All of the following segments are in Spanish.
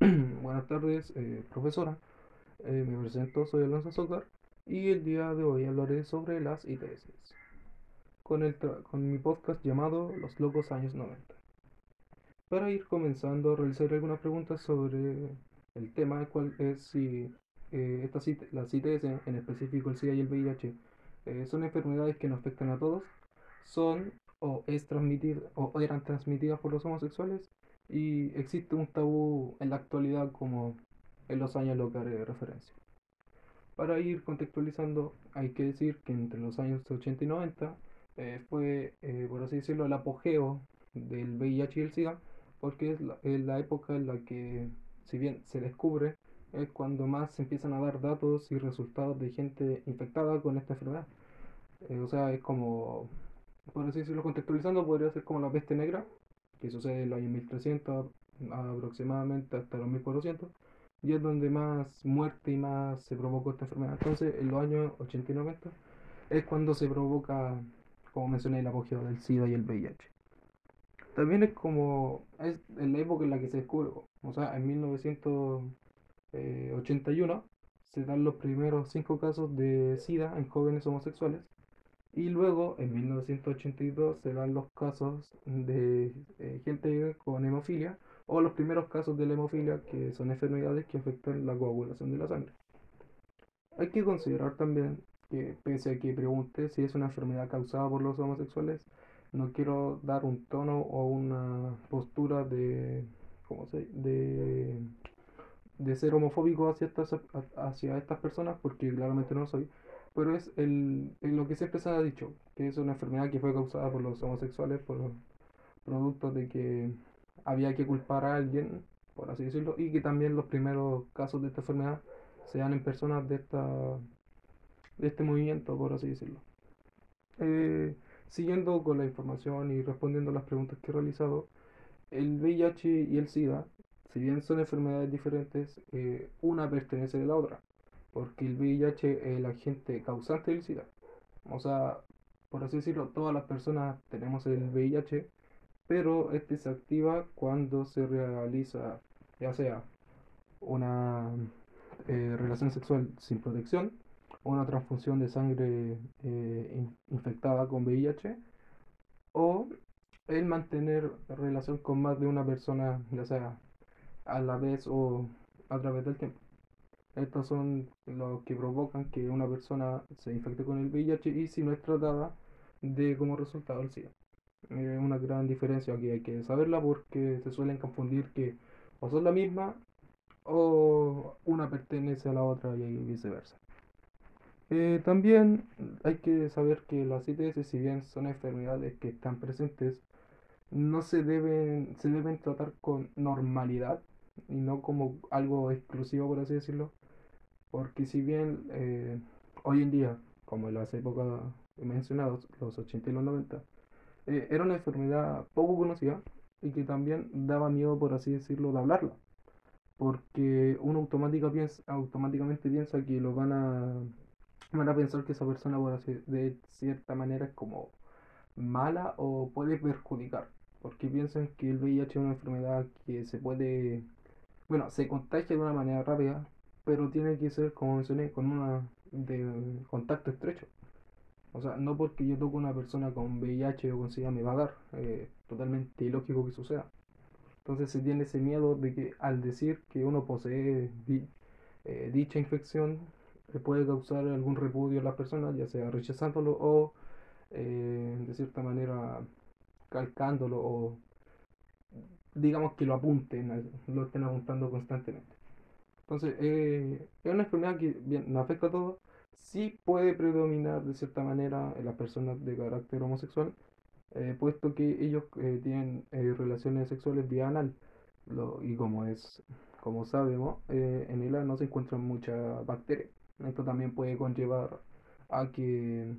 Buenas tardes, eh, profesora. Eh, me presento, soy Alonso Socar y el día de hoy hablaré sobre las ITS con, el con mi podcast llamado Los Locos Años 90. Para ir comenzando, realizaré algunas preguntas sobre el tema, cual es si eh, estas las ITS, en específico el SIDA y el VIH, eh, son enfermedades que nos afectan a todos, son o, es transmitida, o eran transmitidas por los homosexuales y existe un tabú en la actualidad como en los años lo que haré referencia. Para ir contextualizando, hay que decir que entre los años 80 y 90 eh, fue, eh, por así decirlo, el apogeo del VIH y el SIDA, porque es la, época en la que, si bien se descubre, es cuando más se empiezan a dar datos y resultados de gente infectada con esta enfermedad. Eh, o sea, es como, por así decirlo, contextualizando, podría ser como la peste negra, que sucede en los años 1300 aproximadamente hasta los 1400, y es donde más muerte y más se provocó esta enfermedad. Entonces, en los años 80 y 90 es cuando se provoca, como mencioné, el apogeo del SIDA y el VIH. También es como, es la época en la que se descubre, o sea, en 1981 se dan los primeros cinco casos de SIDA en jóvenes homosexuales y luego, en 1982, se dan los casos de eh, gente con hemofilia o los primeros casos de la hemofilia, que son enfermedades que afectan la coagulación de la sangre. Hay que considerar también que, pese a que pregunte si es una enfermedad causada por los homosexuales, no quiero dar un tono o una postura de, ¿cómo se, de, de ser homofóbico hacia estas, hacia estas personas, porque claramente no lo soy pero es el, lo que siempre se ha dicho, que es una enfermedad que fue causada por los homosexuales, por los productos de que había que culpar a alguien, por así decirlo, y que también los primeros casos de esta enfermedad se dan en personas de, esta, de este movimiento, por así decirlo. Eh, siguiendo con la información y respondiendo a las preguntas que he realizado, el VIH y el SIDA, si bien son enfermedades diferentes, eh, una pertenece de la otra porque el VIH es el agente causante del SIDA. O sea, por así decirlo, todas las personas tenemos el VIH, pero este se activa cuando se realiza ya sea una eh, relación sexual sin protección, una transfusión de sangre eh, infectada con VIH, o el mantener relación con más de una persona, ya sea a la vez o a través del tiempo. Estos son los que provocan que una persona se infecte con el VIH y si no es tratada de como resultado el SIDA. Es una gran diferencia que hay que saberla porque se suelen confundir que o son la misma o una pertenece a la otra y viceversa. Eh, también hay que saber que las ITS, si bien son enfermedades que están presentes, no se deben, se deben tratar con normalidad y no como algo exclusivo, por así decirlo, porque si bien eh, hoy en día, como en las épocas mencionadas, los 80 y los 90, eh, era una enfermedad poco conocida y que también daba miedo, por así decirlo, de hablarla. Porque uno automática piensa, automáticamente piensa que lo van a, van a pensar que esa persona, por así, de cierta manera, es como mala o puede perjudicar. Porque piensan que el VIH es una enfermedad que se puede, bueno, se contagia de una manera rápida, pero tiene que ser, como mencioné, con una de contacto estrecho. O sea, no porque yo toque una persona con VIH o con SIDA me va a dar, eh, totalmente ilógico que suceda. Entonces se tiene ese miedo de que al decir que uno posee eh, dicha infección le puede causar algún repudio a las personas, ya sea rechazándolo o eh, de cierta manera calcándolo o digamos que lo apunten, lo estén apuntando constantemente. Entonces, eh, es una enfermedad que bien, nos afecta a todos. Sí puede predominar de cierta manera en las personas de carácter homosexual, eh, puesto que ellos eh, tienen relaciones sexuales vía anal. y como es, como sabemos, en el ano no se encuentran muchas bacterias. Esto también puede conllevar a que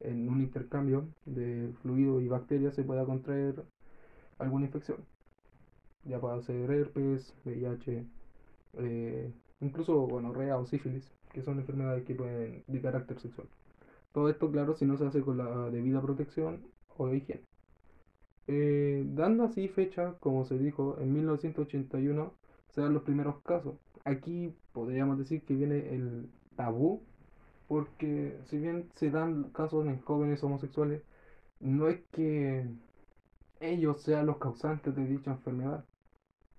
en un intercambio de fluido y bacterias se pueda contraer alguna infección. Ya puede ser herpes, VIH, eh, incluso bueno, rea o sífilis, que son enfermedades que pueden de carácter sexual. Todo esto, claro, si no se hace con la debida protección o higiene. Eh, dando así fecha, como se dijo, en 1981 se dan los primeros casos. Aquí podríamos decir que viene el tabú, porque si bien se dan casos en jóvenes homosexuales, no es que ellos sean los causantes de dicha enfermedad.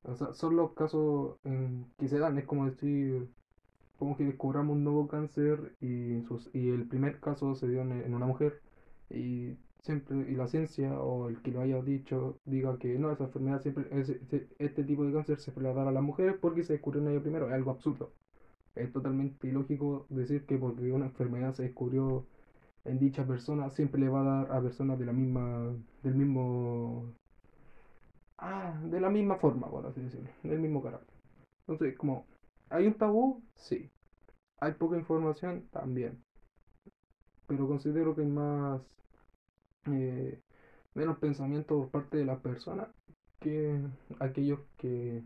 O sea, son los casos en que se dan, es como decir, como que descubramos un nuevo cáncer y, sus, y el primer caso se dio en, una mujer y siempre y la ciencia o el que lo haya dicho diga que no, esa enfermedad siempre, este, este tipo de cáncer se le va a dar a las mujeres porque se descubrió en ella primero, es algo absurdo. Es totalmente ilógico decir que porque una enfermedad se descubrió en dicha persona siempre le va a dar a personas de la misma, del mismo, ah, de la misma forma, por así decirlo, del mismo carácter. Entonces, como, ¿hay un tabú? Sí. ¿Hay poca información? También. Pero considero que hay más, eh, menos pensamiento por parte de las personas que aquellos que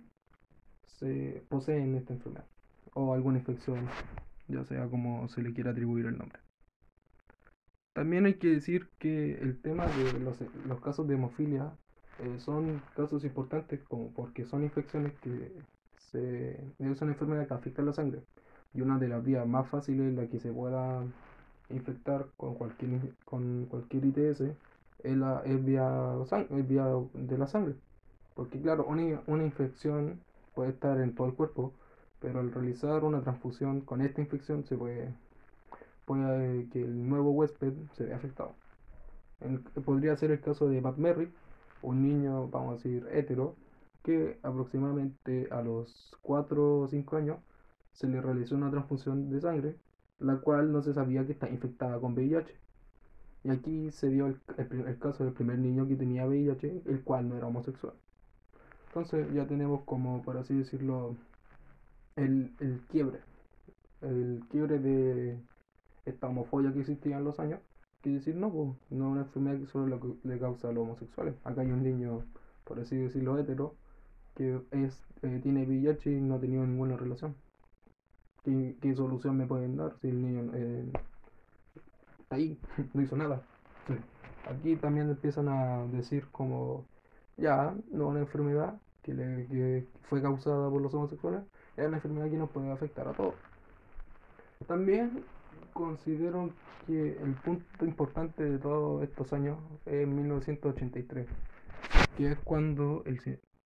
se poseen esta enfermedad o alguna infección, ya sea como se le quiera atribuir el nombre. También hay que decir que el tema de los, los casos de hemofilia eh, son casos importantes como porque son infecciones que se, es una enfermedad que afecta la sangre y una de las vías más fáciles en la que se pueda infectar con cualquier con cualquier ITS es, la, es vía, vía de la sangre porque claro una, una infección puede estar en todo el cuerpo pero al realizar una transfusión con esta infección se puede puede que el nuevo huésped se vea afectado. podría ser el caso de Matt Merrick, un niño, vamos a decir, hetero, que aproximadamente a los 4 o 5 años se le realizó una transfusión de sangre, la cual no se sabía que está infectada con VIH. Y aquí se dio el, el, caso del primer niño que tenía VIH, el cual no era homosexual. Entonces ya tenemos como, por así decirlo, el, el quiebre. El quiebre de, esta homofobia que existía en los años, que decir, no, pues, no es una enfermedad que solo le, causa a los homosexuales. Acá hay un niño, por así decirlo, hetero, que es, eh, tiene VIH y no ha tenido ninguna relación. ¿Qué, solución me pueden dar si el niño eh, ahí, no hizo nada? Aquí también empiezan a decir como, ya, no es una enfermedad que, le, que fue causada por los homosexuales, es una enfermedad que nos puede afectar a todos. También considero que el punto importante de todos estos años es 1983, que es cuando el,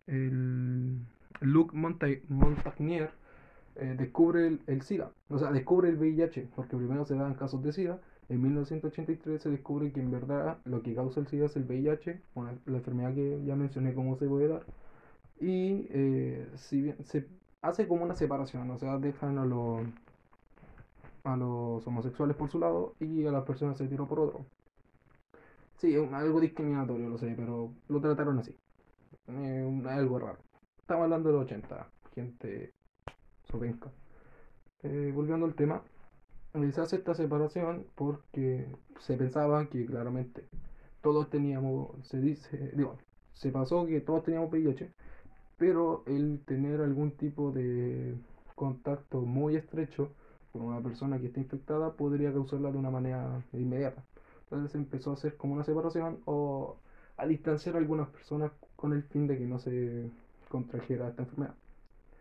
el Luc Montagnier eh, descubre el, SIDA, o sea, descubre el VIH, porque primero se dan casos de SIDA, en 1983 se descubre que en verdad lo que causa el SIDA es el VIH, la enfermedad que ya mencioné cómo se puede dar, y eh, se hace como una separación, o sea, dejan a los a los homosexuales por su lado y a las personas se tiró por otro. Sí, algo discriminatorio, lo sé, pero lo trataron así. Eh, algo raro. Estamos hablando de los 80, gente sopenca. Eh, volviendo al tema, se hace esta separación porque se pensaba que claramente todos teníamos, se dice, digo, se pasó que todos teníamos VIH, pero el tener algún tipo de contacto muy estrecho con una persona que está infectada podría causarla de una manera inmediata. Entonces empezó a hacer como una separación o a distanciar a algunas personas con el fin de que no se contrajera esta enfermedad.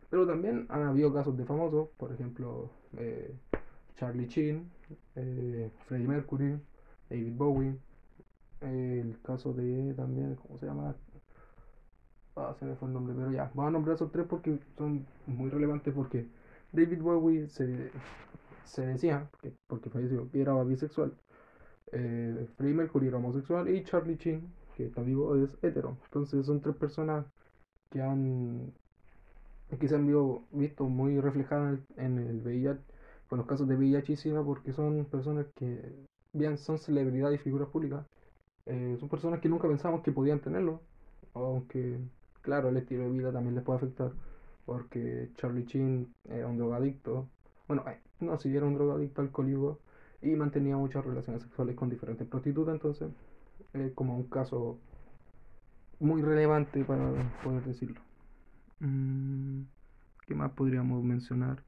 Pero también han habido casos de famosos, por ejemplo, eh, Charlie Chin, eh, Freddie Mercury, David Bowie, el caso de también, ¿cómo se llama? Ah, se me fue el nombre, pero ya, voy a nombrar esos tres porque son muy relevantes porque David Bowie se, se decía, que, porque falleció, que era bisexual. Eh, Freddie Mercury era homosexual y Charlie Chin, que está vivo, es hetero. Entonces son tres personas que han que se han visto muy reflejadas en el VIH, con los casos de VIH y porque son personas que, bien, son celebridades y figuras públicas. Eh, son personas que nunca pensamos que podían tenerlo, aunque, claro, el estilo de vida también les puede afectar porque Charlie Chin era un drogadicto. Bueno, eh, no, si era un drogadicto alcohólico y mantenía muchas relaciones sexuales con diferentes prostitutas, entonces es como un caso muy relevante para poder decirlo. Mm, ¿Qué más podríamos mencionar?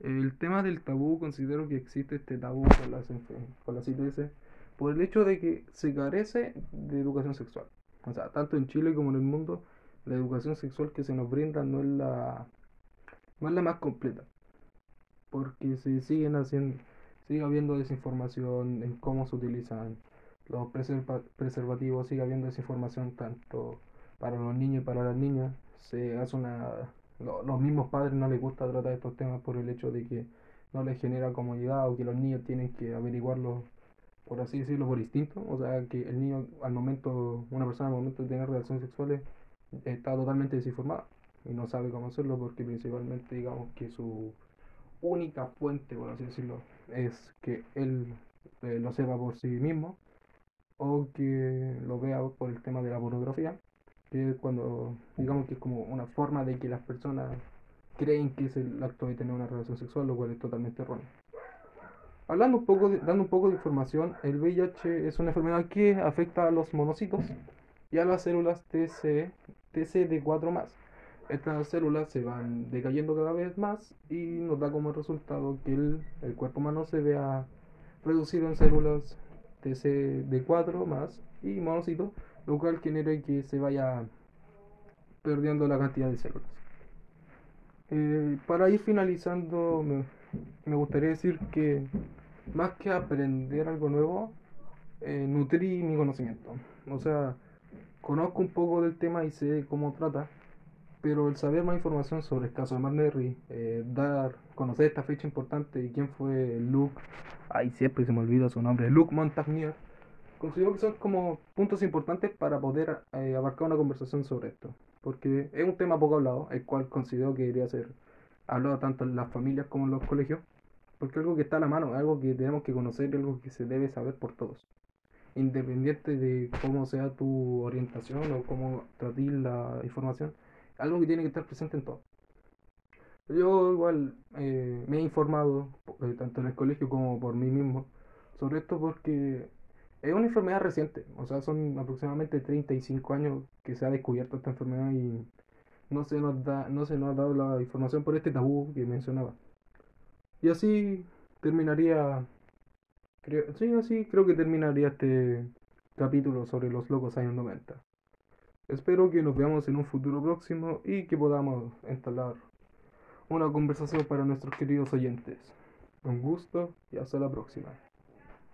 El tema del tabú, considero que existe este tabú con las, con las ITS por el hecho de que se carece de educación sexual. O sea, tanto en Chile como en el mundo la educación sexual que se nos brinda no es la no es la más completa. Porque se siguen haciendo, sigue habiendo desinformación en cómo se utilizan los preservativos, sigue habiendo desinformación tanto para los niños y para las niñas. Se hace una los mismos padres no les gusta tratar estos temas por el hecho de que no les genera comodidad o que los niños tienen que averiguarlo, por así decirlo, por instinto. O sea, que el niño al momento, una persona al momento de tener relaciones sexuales está totalmente desinformada y no sabe cómo hacerlo porque principalmente digamos que su única fuente, por así decirlo, es que él eh, lo sepa por sí mismo o que lo vea por el tema de la pornografía que es cuando, digamos que es como una forma de que las personas creen que es el acto de tener una relación sexual, lo cual es totalmente erróneo. Hablando un poco, dando un poco de información, el VIH es una enfermedad que afecta a los monocitos y a las células TC, TCD4+. Estas células se van decayendo cada vez más y nos da como resultado que el, el cuerpo humano se vea reducido en células TCD4 más y monocitos lo cual genera que se vaya perdiendo la cantidad de células. Eh, para ir finalizando, me, gustaría decir que más que aprender algo nuevo, eh, nutrí mi conocimiento. O sea, conozco un poco del tema y sé cómo trata, pero el saber más información sobre el caso de Marnerry, eh, dar, conocer esta fecha importante y quién fue Luke, ay, siempre se me olvida su nombre, Luke Montagnier, considero que son como puntos importantes para poder eh, abarcar una conversación sobre esto. Porque es un tema poco hablado, el cual considero que debería ser hablado tanto en las familias como en los colegios. Porque es algo que está a la mano, algo que tenemos que conocer, algo que se debe saber por todos. Independiente de cómo sea tu orientación o cómo tratar la información, algo que tiene que estar presente en todo. Yo igual eh, me he informado, eh, tanto en el colegio como por mí mismo, sobre esto porque es una enfermedad reciente, o sea, son aproximadamente 35 años que se ha descubierto esta enfermedad y no se nos da, no se nos ha dado la información por este tabú que mencionaba. Y así terminaría, creo, sí, así creo que terminaría este capítulo sobre los locos años 90. Espero que nos veamos en un futuro próximo y que podamos instalar una conversación para nuestros queridos oyentes. Un gusto y hasta la próxima.